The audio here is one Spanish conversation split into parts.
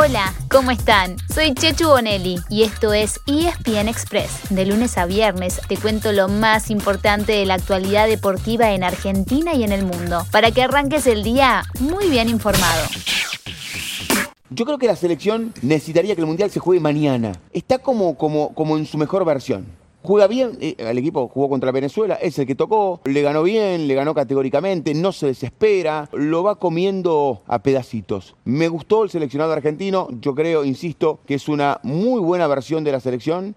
Hola, ¿cómo están? Soy Chechu Bonelli y esto es ESPN Express. De lunes a viernes te cuento lo más importante de la actualidad deportiva en Argentina y en el mundo, para que arranques el día muy bien informado. Yo creo que la selección necesitaría que el Mundial se juegue mañana. Está como, como, como en su mejor versión. Juega bien, eh, el equipo jugó contra Venezuela, es el que tocó, le ganó bien, le ganó categóricamente, no se desespera, lo va comiendo a pedacitos. Me gustó el seleccionado argentino, yo creo, insisto, que es una muy buena versión de la selección.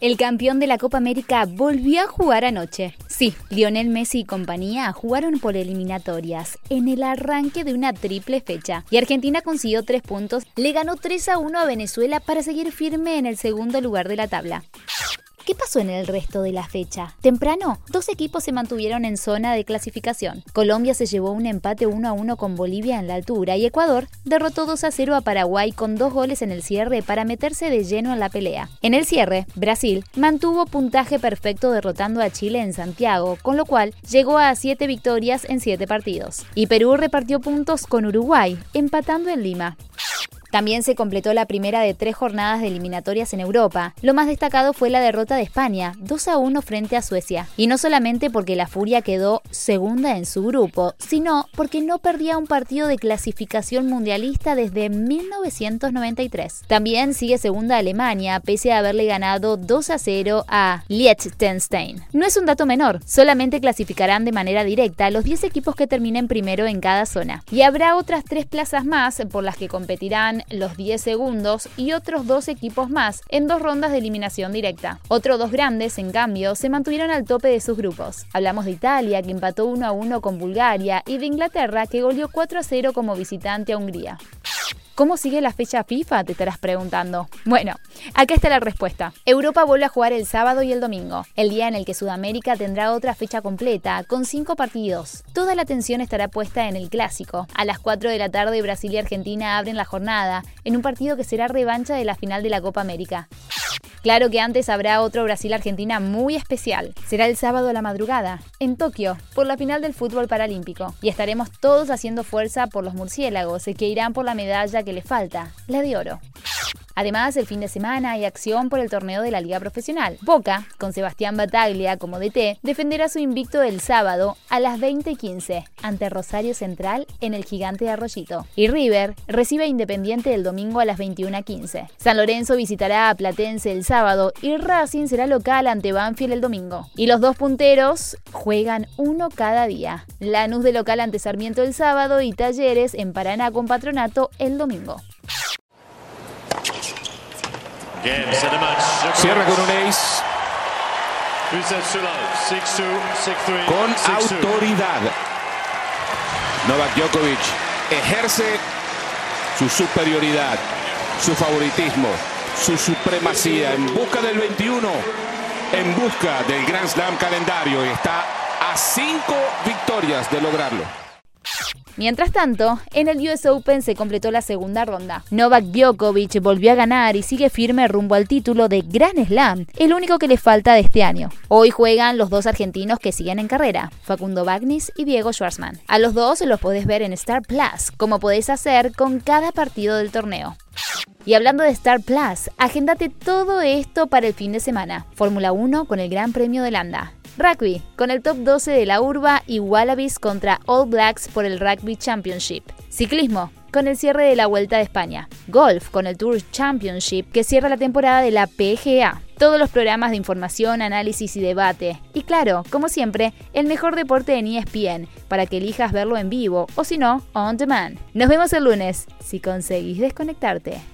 El campeón de la Copa América volvió a jugar anoche. Sí, Lionel Messi y compañía jugaron por eliminatorias en el arranque de una triple fecha y Argentina consiguió tres puntos, le ganó 3 a 1 a Venezuela para seguir firme en el segundo lugar de la tabla. ¿Qué pasó en el resto de la fecha? Temprano, dos equipos se mantuvieron en zona de clasificación. Colombia se llevó un empate 1 a 1 con Bolivia en la altura y Ecuador derrotó 2 a 0 a Paraguay con dos goles en el cierre para meterse de lleno en la pelea. En el cierre, Brasil mantuvo puntaje perfecto derrotando a Chile en Santiago, con lo cual llegó a 7 victorias en 7 partidos. Y Perú repartió puntos con Uruguay, empatando en Lima. También se completó la primera de tres jornadas de eliminatorias en Europa. Lo más destacado fue la derrota de España, 2 a 1 frente a Suecia. Y no solamente porque la Furia quedó segunda en su grupo, sino porque no perdía un partido de clasificación mundialista desde 1993. También sigue segunda Alemania, pese a haberle ganado 2 a 0 a Liechtenstein. No es un dato menor, solamente clasificarán de manera directa los 10 equipos que terminen primero en cada zona. Y habrá otras tres plazas más por las que competirán los 10 segundos y otros dos equipos más en dos rondas de eliminación directa. Otros dos grandes, en cambio, se mantuvieron al tope de sus grupos. Hablamos de Italia, que empató 1 a 1 con Bulgaria, y de Inglaterra, que goleó 4 a 0 como visitante a Hungría. ¿Cómo sigue la fecha FIFA? Te estarás preguntando. Bueno, acá está la respuesta. Europa vuelve a jugar el sábado y el domingo, el día en el que Sudamérica tendrá otra fecha completa, con cinco partidos. Toda la atención estará puesta en el clásico. A las 4 de la tarde Brasil y Argentina abren la jornada, en un partido que será revancha de la final de la Copa América. Claro que antes habrá otro Brasil-Argentina muy especial. Será el sábado a la madrugada, en Tokio, por la final del fútbol paralímpico. Y estaremos todos haciendo fuerza por los murciélagos, que irán por la medalla que les falta, la de oro. Además, el fin de semana hay acción por el torneo de la Liga Profesional. Boca, con Sebastián Bataglia como DT, defenderá su invicto el sábado a las 20:15 ante Rosario Central en el Gigante de Arroyito. Y River recibe a Independiente el domingo a las 21:15. San Lorenzo visitará a Platense el sábado y Racing será local ante Banfield el domingo. Y los dos punteros juegan uno cada día. Lanús de local ante Sarmiento el sábado y Talleres en Paraná con Patronato el domingo. Cierra con un ace. Con autoridad. Novak Djokovic ejerce su superioridad, su favoritismo, su supremacía en busca del 21, en busca del Grand Slam calendario y está a cinco victorias de lograrlo. Mientras tanto, en el US Open se completó la segunda ronda. Novak Djokovic volvió a ganar y sigue firme rumbo al título de Grand Slam, el único que le falta de este año. Hoy juegan los dos argentinos que siguen en carrera, Facundo Bagnis y Diego Schwartzman. A los dos los podés ver en Star Plus, como podés hacer con cada partido del torneo. Y hablando de Star Plus, agéndate todo esto para el fin de semana. Fórmula 1 con el Gran Premio de Landa. Rugby, con el top 12 de la urba y Wallabies contra All Blacks por el Rugby Championship. Ciclismo, con el cierre de la Vuelta de España. Golf, con el Tour Championship, que cierra la temporada de la PGA. Todos los programas de información, análisis y debate. Y claro, como siempre, el mejor deporte en ESPN, para que elijas verlo en vivo o si no, on demand. Nos vemos el lunes, si conseguís desconectarte.